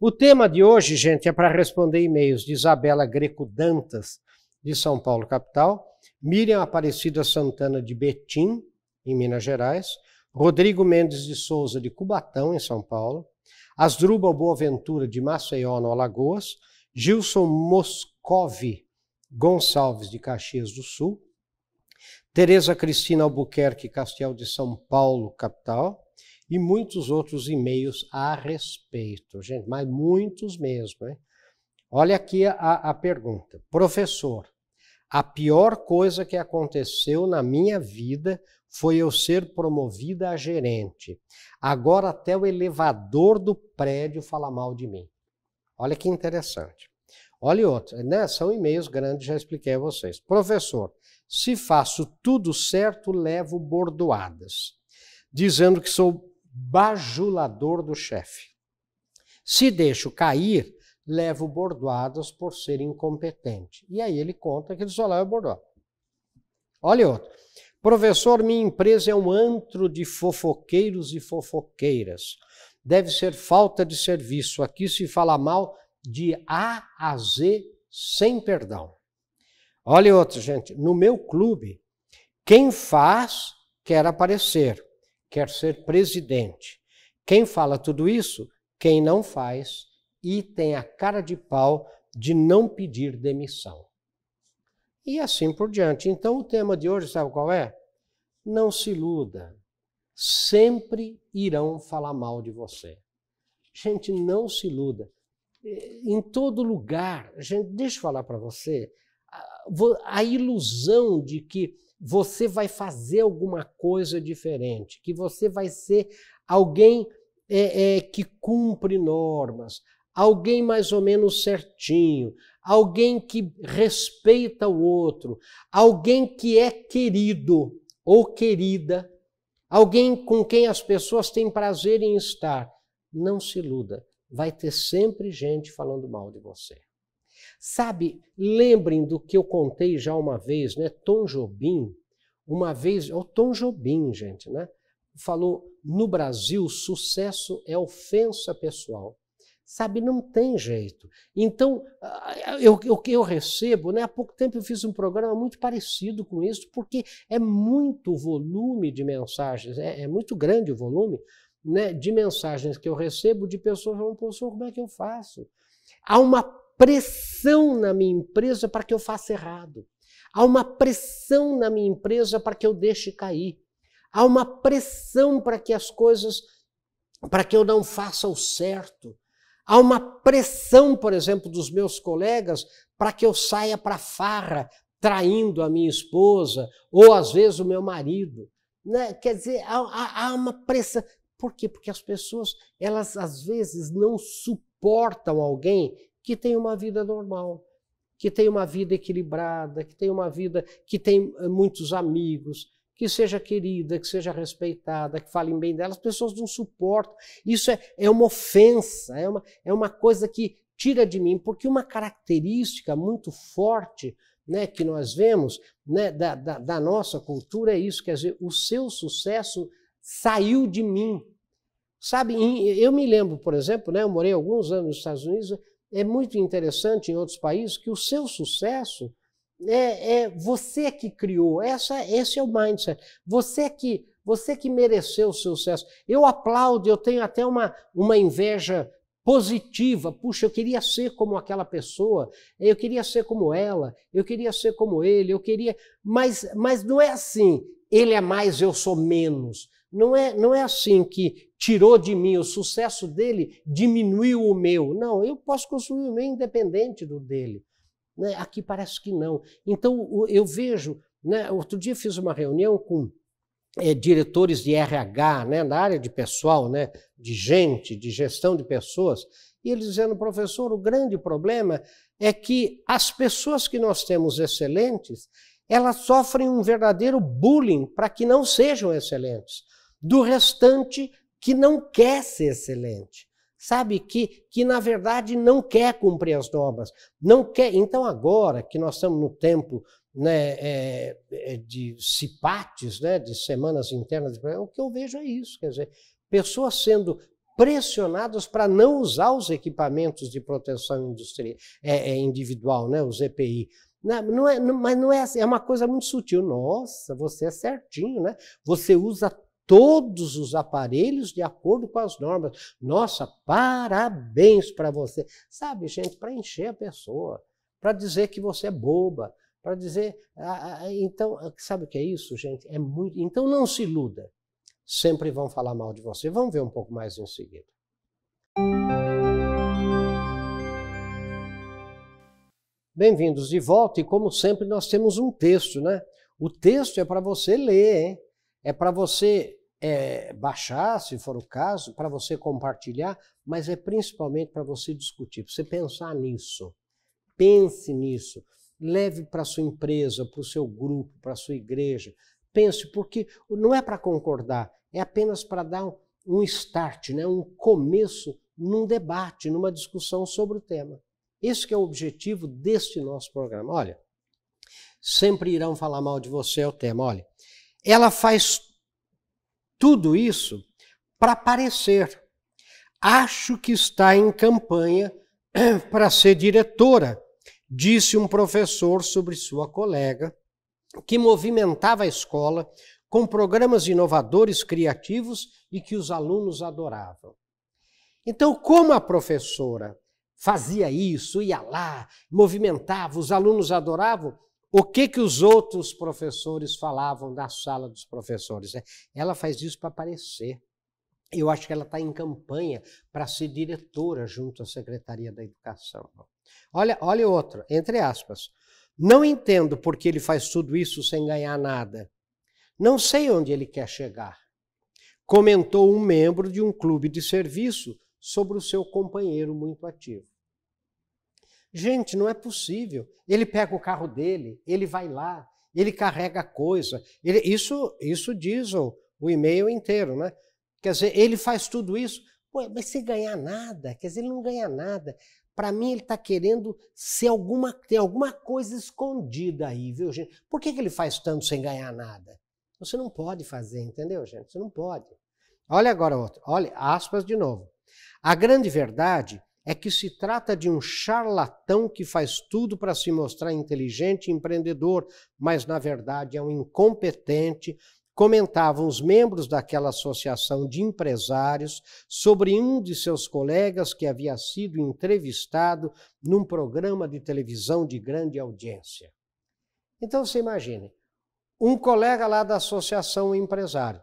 O tema de hoje, gente, é para responder e-mails de Isabela Greco Dantas, de São Paulo, capital, Miriam Aparecida Santana, de Betim, em Minas Gerais, Rodrigo Mendes de Souza, de Cubatão, em São Paulo, Asdrubal Boaventura, de Maceió, no Alagoas, Gilson Moscovi Gonçalves, de Caxias do Sul, Tereza Cristina Albuquerque Castel de São Paulo, capital, e muitos outros e-mails a respeito, gente, mas muitos mesmo. Hein? Olha aqui a, a pergunta. Professor, a pior coisa que aconteceu na minha vida foi eu ser promovida a gerente. Agora até o elevador do prédio fala mal de mim. Olha que interessante. Olha outro, né? São e-mails grandes, já expliquei a vocês. Professor, se faço tudo certo, levo bordoadas, dizendo que sou bajulador do chefe. Se deixo cair, levo bordoadas por ser incompetente. E aí ele conta que ele só leva bordoada. Olha outro. Professor, minha empresa é um antro de fofoqueiros e fofoqueiras. Deve ser falta de serviço. Aqui se fala mal de A a Z sem perdão. Olha outro, gente. No meu clube, quem faz quer aparecer, quer ser presidente. Quem fala tudo isso, quem não faz e tem a cara de pau de não pedir demissão. E assim por diante. Então, o tema de hoje, sabe qual é? Não se iluda. Sempre irão falar mal de você. Gente, não se iluda. Em todo lugar, gente, deixa eu falar para você, a ilusão de que você vai fazer alguma coisa diferente, que você vai ser alguém é, é, que cumpre normas, alguém mais ou menos certinho, alguém que respeita o outro, alguém que é querido ou querida, alguém com quem as pessoas têm prazer em estar. Não se iluda, vai ter sempre gente falando mal de você. Sabe, lembrem do que eu contei já uma vez, né? Tom Jobim, uma vez, o Tom Jobim, gente, né? Falou: no Brasil, sucesso é ofensa pessoal. Sabe, não tem jeito. Então, o que eu recebo, né? Há pouco tempo eu fiz um programa muito parecido com isso, porque é muito volume de mensagens, é, é muito grande o volume né, de mensagens que eu recebo de pessoas falando, professor, como é que eu faço? Há uma pressão na minha empresa para que eu faça errado. Há uma pressão na minha empresa para que eu deixe cair. Há uma pressão para que as coisas, para que eu não faça o certo. Há uma pressão, por exemplo, dos meus colegas para que eu saia para farra, traindo a minha esposa ou às vezes o meu marido. Né? Quer dizer, há, há uma pressão. Por quê? Porque as pessoas, elas às vezes não suportam alguém que tem uma vida normal, que tem uma vida equilibrada, que tem uma vida que tem eh, muitos amigos, que seja querida, que seja respeitada, que falem bem dela, as pessoas não suportam. Isso é, é uma ofensa, é uma, é uma coisa que tira de mim, porque uma característica muito forte né, que nós vemos né, da, da, da nossa cultura é isso, quer dizer, o seu sucesso saiu de mim. Sabe, eu me lembro, por exemplo, né, eu morei alguns anos nos Estados Unidos, é muito interessante em outros países que o seu sucesso é, é você que criou. Essa, esse é o mindset. Você que você que mereceu o sucesso. Eu aplaudo, eu tenho até uma, uma inveja positiva. Puxa, eu queria ser como aquela pessoa, eu queria ser como ela, eu queria ser como ele, eu queria. Mas, mas não é assim. Ele é mais, eu sou menos. Não é, não é assim que tirou de mim o sucesso dele, diminuiu o meu. Não, eu posso construir o meu independente do dele. Né? Aqui parece que não. Então eu vejo, né? outro dia fiz uma reunião com é, diretores de RH, né? na área de pessoal, né? de gente, de gestão de pessoas, e eles dizendo, professor, o grande problema é que as pessoas que nós temos excelentes, elas sofrem um verdadeiro bullying para que não sejam excelentes do restante que não quer ser excelente. Sabe que, que na verdade não quer cumprir as normas, não quer. Então agora que nós estamos no tempo né, é, é de cipates, né, de semanas internas, o que eu vejo é isso, quer dizer, pessoas sendo pressionados para não usar os equipamentos de proteção industrial, é, é, individual, né, os EPI. Não, não é, não, mas não é assim, é uma coisa muito sutil. Nossa, você é certinho, né? Você usa todos os aparelhos de acordo com as normas. Nossa, parabéns para você. Sabe, gente, para encher a pessoa, para dizer que você é boba, para dizer. Ah, ah, então, sabe o que é isso, gente? É muito. Então não se iluda. Sempre vão falar mal de você. Vamos ver um pouco mais em seguida. Bem-vindos de volta, e como sempre, nós temos um texto, né? O texto é para você ler, hein? É para você é, baixar, se for o caso, para você compartilhar, mas é principalmente para você discutir, para você pensar nisso. Pense nisso. Leve para sua empresa, para o seu grupo, para sua igreja. Pense, porque não é para concordar, é apenas para dar um, start, né? um começo num debate, numa discussão sobre o tema. Esse é o objetivo deste nosso programa. Olha, sempre irão falar mal de você, é o tema. Olha, ela faz tudo isso para aparecer. Acho que está em campanha para ser diretora, disse um professor sobre sua colega, que movimentava a escola com programas inovadores, criativos e que os alunos adoravam. Então, como a professora fazia isso, ia lá, movimentava, os alunos adoravam. O que que os outros professores falavam da sala dos professores? É, ela faz isso para aparecer. Eu acho que ela está em campanha para ser diretora junto à Secretaria da Educação. Olha, olha outra, entre aspas. Não entendo por que ele faz tudo isso sem ganhar nada. Não sei onde ele quer chegar. Comentou um membro de um clube de serviço sobre o seu companheiro muito ativo. Gente, não é possível. Ele pega o carro dele, ele vai lá, ele carrega coisa. Ele, isso, isso diz o, o e-mail inteiro, né? Quer dizer, ele faz tudo isso, mas sem ganhar nada. Quer dizer, ele não ganha nada. Para mim, ele está querendo ser alguma, tem alguma coisa escondida aí, viu, gente? Por que, que ele faz tanto sem ganhar nada? Você não pode fazer, entendeu, gente? Você não pode. Olha agora outro. Olha, aspas de novo. A grande verdade é que se trata de um charlatão que faz tudo para se mostrar inteligente e empreendedor, mas na verdade é um incompetente, comentavam os membros daquela associação de empresários sobre um de seus colegas que havia sido entrevistado num programa de televisão de grande audiência. Então você imagine, um colega lá da associação empresário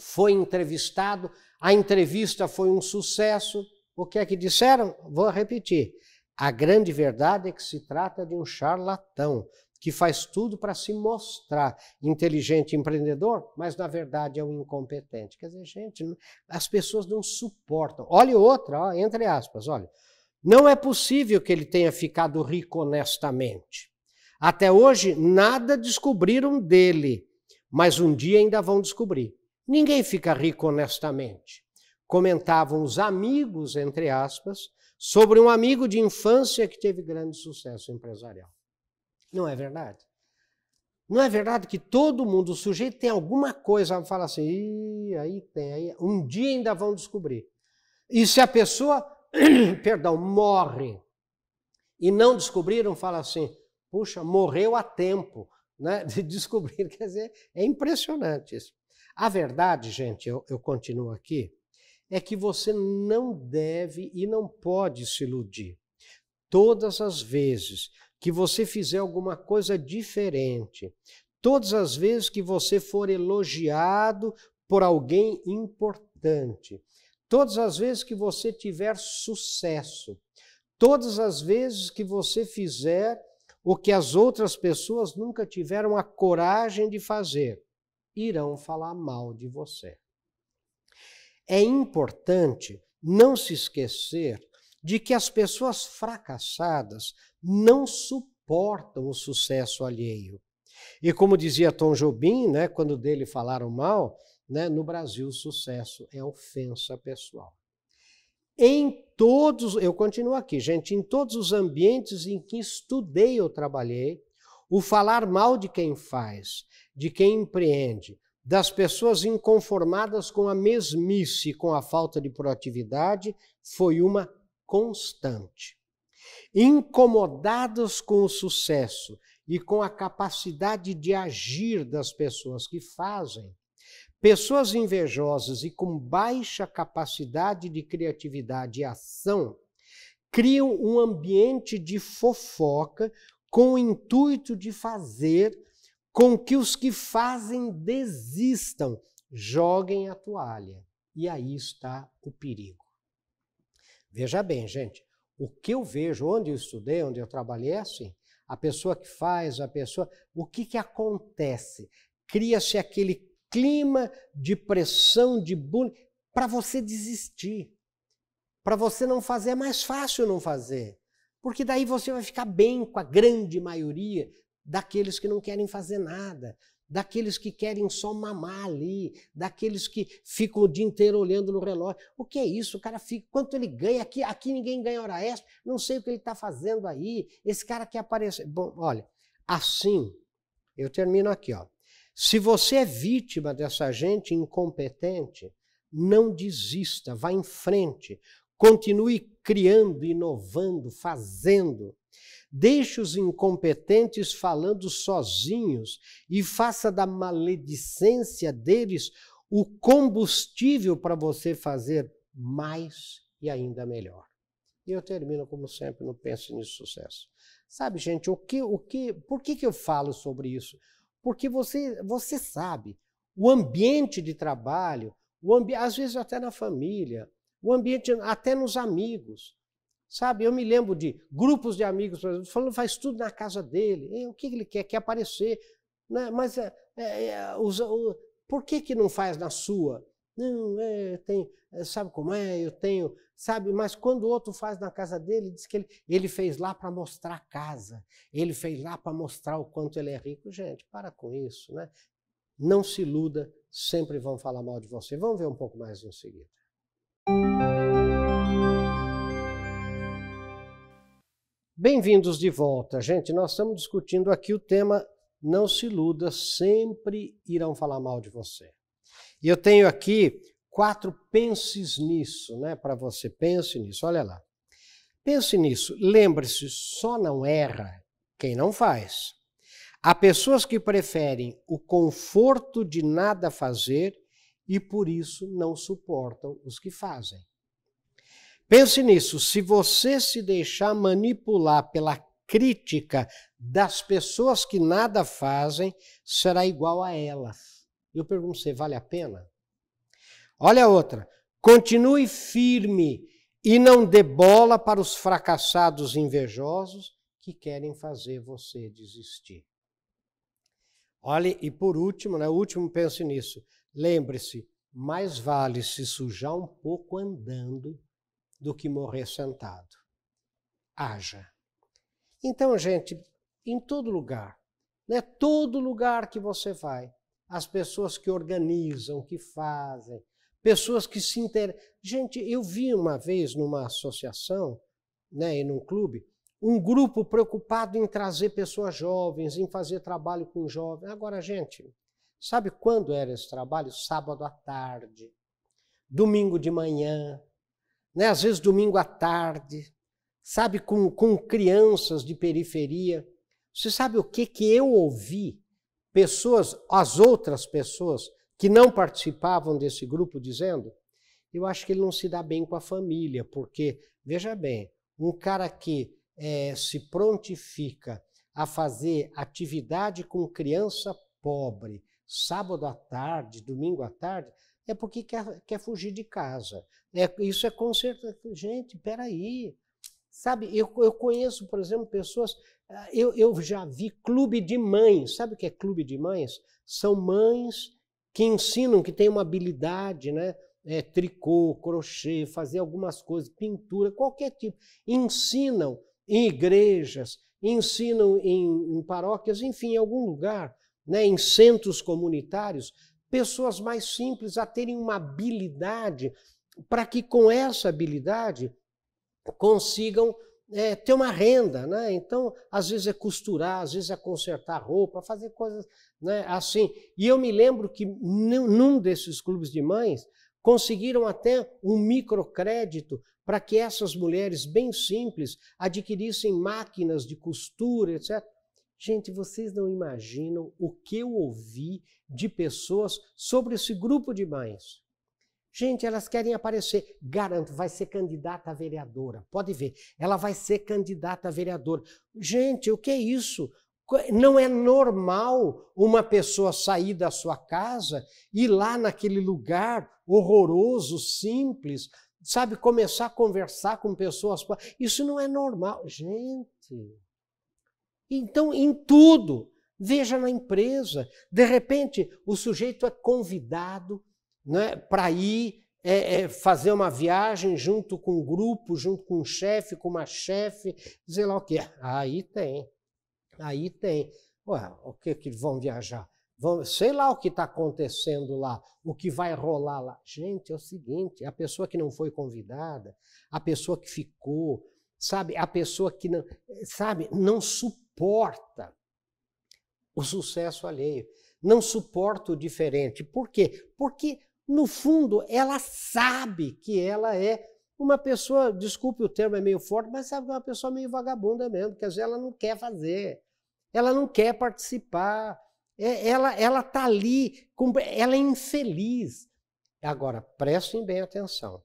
foi entrevistado, a entrevista foi um sucesso, o que é que disseram? Vou repetir. A grande verdade é que se trata de um charlatão que faz tudo para se mostrar inteligente e empreendedor, mas na verdade é um incompetente. Quer dizer, gente, as pessoas não suportam. Olha outra, ó, entre aspas, olha. Não é possível que ele tenha ficado rico honestamente. Até hoje, nada descobriram dele, mas um dia ainda vão descobrir. Ninguém fica rico honestamente comentavam os amigos, entre aspas, sobre um amigo de infância que teve grande sucesso empresarial. Não é verdade? Não é verdade que todo mundo, o sujeito tem alguma coisa, fala assim, aí tem, aí, um dia ainda vão descobrir. E se a pessoa, perdão, morre e não descobriram, fala assim, puxa, morreu a tempo né, de descobrir. Quer dizer, é impressionante isso. A verdade, gente, eu, eu continuo aqui, é que você não deve e não pode se iludir. Todas as vezes que você fizer alguma coisa diferente, todas as vezes que você for elogiado por alguém importante, todas as vezes que você tiver sucesso, todas as vezes que você fizer o que as outras pessoas nunca tiveram a coragem de fazer, irão falar mal de você. É importante não se esquecer de que as pessoas fracassadas não suportam o sucesso alheio. E como dizia Tom Jobim, né, quando dele falaram mal, né, no Brasil o sucesso é ofensa pessoal. Em todos, eu continuo aqui, gente, em todos os ambientes em que estudei ou trabalhei, o falar mal de quem faz, de quem empreende, das pessoas inconformadas com a mesmice, com a falta de proatividade, foi uma constante. Incomodados com o sucesso e com a capacidade de agir das pessoas que fazem, pessoas invejosas e com baixa capacidade de criatividade e ação criam um ambiente de fofoca com o intuito de fazer com que os que fazem desistam, joguem a toalha. E aí está o perigo. Veja bem, gente, o que eu vejo, onde eu estudei, onde eu trabalhei, é assim. A pessoa que faz, a pessoa. O que, que acontece? Cria-se aquele clima de pressão, de bullying, para você desistir. Para você não fazer, é mais fácil não fazer. Porque daí você vai ficar bem com a grande maioria daqueles que não querem fazer nada, daqueles que querem só mamar ali, daqueles que ficam o dia inteiro olhando no relógio. O que é isso? O cara fica, quanto ele ganha? Aqui, aqui ninguém ganha hora extra, não sei o que ele está fazendo aí. Esse cara quer aparecer. Bom, olha, assim, eu termino aqui, ó. Se você é vítima dessa gente incompetente, não desista, vá em frente, continue criando, inovando, fazendo. Deixe os incompetentes falando sozinhos e faça da maledicência deles o combustível para você fazer mais e ainda melhor. E eu termino, como sempre, no Pense Nisso Sucesso. Sabe, gente, o que, o que, por que, que eu falo sobre isso? Porque você, você sabe, o ambiente de trabalho, o ambi às vezes até na família, o ambiente até nos amigos, Sabe, eu me lembro de grupos de amigos, falando faz tudo na casa dele. E, o que ele quer? Quer aparecer. Né? Mas é, é, usa, o, por que, que não faz na sua? Não, é, tem, é, sabe como é? Eu tenho, sabe? Mas quando o outro faz na casa dele, diz que ele, ele fez lá para mostrar a casa, ele fez lá para mostrar o quanto ele é rico. Gente, para com isso, né? Não se iluda, sempre vão falar mal de você. Vamos ver um pouco mais em seguida. Bem-vindos de volta, gente. Nós estamos discutindo aqui o tema Não se iluda, sempre irão falar mal de você. E eu tenho aqui quatro penses nisso, né? Para você, pense nisso. Olha lá. Pense nisso. Lembre-se, só não erra quem não faz. Há pessoas que preferem o conforto de nada fazer e por isso não suportam os que fazem. Pense nisso, se você se deixar manipular pela crítica das pessoas que nada fazem, será igual a elas. Eu pergunto, você vale a pena? Olha a outra. Continue firme e não dê bola para os fracassados invejosos que querem fazer você desistir. Olhe, e por último, né, o último pense nisso. Lembre-se, mais vale se sujar um pouco andando do que morrer sentado. Haja. Então, gente, em todo lugar, né, todo lugar que você vai, as pessoas que organizam, que fazem, pessoas que se interessam. Gente, eu vi uma vez numa associação, né, e num clube, um grupo preocupado em trazer pessoas jovens, em fazer trabalho com jovens. Agora, gente, sabe quando era esse trabalho? Sábado à tarde, domingo de manhã, né? às vezes domingo à tarde, sabe, com, com crianças de periferia. Você sabe o que, que eu ouvi? Pessoas, as outras pessoas que não participavam desse grupo dizendo, eu acho que ele não se dá bem com a família, porque, veja bem, um cara que é, se prontifica a fazer atividade com criança pobre, sábado à tarde, domingo à tarde, é porque quer, quer fugir de casa. É, isso é conserto. Gente, peraí. Sabe, eu, eu conheço, por exemplo, pessoas. Ah, eu, eu já vi clube de mães. Sabe o que é clube de mães? São mães que ensinam, que têm uma habilidade, né? É, tricô, crochê, fazer algumas coisas, pintura, qualquer tipo. Ensinam em igrejas, ensinam em, em paróquias, enfim, em algum lugar, né? em centros comunitários, pessoas mais simples a terem uma habilidade para que com essa habilidade consigam é, ter uma renda, né? Então, às vezes é costurar, às vezes é consertar roupa, fazer coisas né, assim. E eu me lembro que num desses clubes de mães conseguiram até um microcrédito para que essas mulheres bem simples adquirissem máquinas de costura, etc. Gente, vocês não imaginam o que eu ouvi de pessoas sobre esse grupo de mães. Gente, elas querem aparecer. Garanto, vai ser candidata a vereadora. Pode ver, ela vai ser candidata a vereadora. Gente, o que é isso? Não é normal uma pessoa sair da sua casa e ir lá naquele lugar horroroso, simples, sabe, começar a conversar com pessoas. Isso não é normal. Gente. Então, em tudo, veja na empresa. De repente, o sujeito é convidado né, para ir é, é, fazer uma viagem junto com um grupo, junto com um chefe, com uma chefe, dizer lá o quê. Aí tem, aí tem. Ué, o que que vão viajar? Vão, sei lá o que está acontecendo lá, o que vai rolar lá. Gente, é o seguinte: a pessoa que não foi convidada, a pessoa que ficou, sabe, a pessoa que não, sabe, não suporta o sucesso alheio, não suporta o diferente. Por quê? Porque no fundo, ela sabe que ela é uma pessoa, desculpe o termo é meio forte, mas sabe é uma pessoa meio vagabunda mesmo, quer dizer, ela não quer fazer, ela não quer participar, é, ela ela está ali, ela é infeliz. Agora, prestem bem atenção.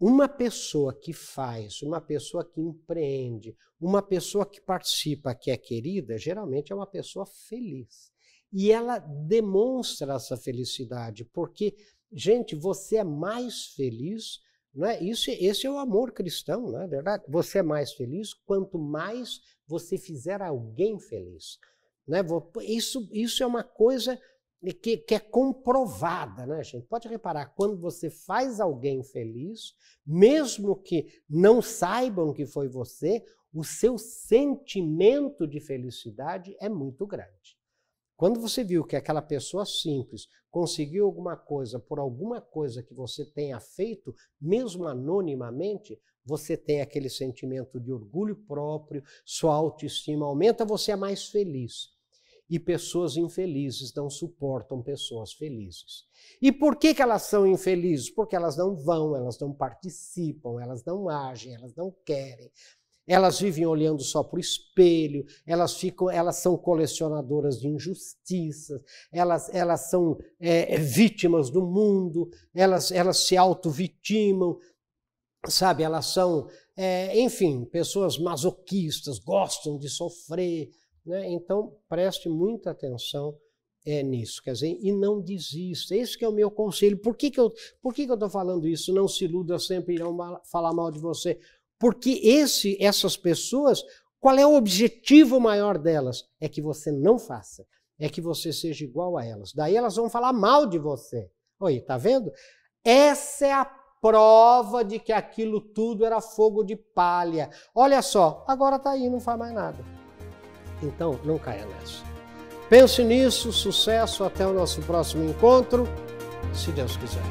Uma pessoa que faz, uma pessoa que empreende, uma pessoa que participa, que é querida, geralmente é uma pessoa feliz. E ela demonstra essa felicidade, porque, gente, você é mais feliz, não é? Isso, esse é o amor cristão, não é verdade? Você é mais feliz quanto mais você fizer alguém feliz. Né? Isso, isso é uma coisa que, que, é comprovada, né, gente? Pode reparar, quando você faz alguém feliz, mesmo que não saibam que foi você, o seu sentimento de felicidade é muito grande. Quando você viu que aquela pessoa simples conseguiu alguma coisa por alguma coisa que você tenha feito, mesmo anonimamente, você tem aquele sentimento de orgulho próprio, sua autoestima aumenta, você é mais feliz. E pessoas infelizes não suportam pessoas felizes. E por que, que elas são infelizes? Porque elas não vão, elas não participam, elas não agem, elas não querem, elas vivem olhando só para o espelho, elas ficam, elas são colecionadoras de injustiças, elas, elas são é, vítimas do mundo, elas, elas se auto-vitimam, sabe? Elas são, é, enfim, pessoas masoquistas, gostam de sofrer. Né? Então, preste muita atenção é, nisso, quer dizer, e não desista. Esse é o meu conselho. Por que, que eu por que, que eu estou falando isso? Não se iluda sempre irão mal, falar mal de você. Porque esse, essas pessoas, qual é o objetivo maior delas? É que você não faça. É que você seja igual a elas. Daí elas vão falar mal de você. Oi, tá vendo? Essa é a prova de que aquilo tudo era fogo de palha. Olha só, agora tá aí, não faz mais nada. Então, não caia nessa. Pense nisso, sucesso, até o nosso próximo encontro, se Deus quiser.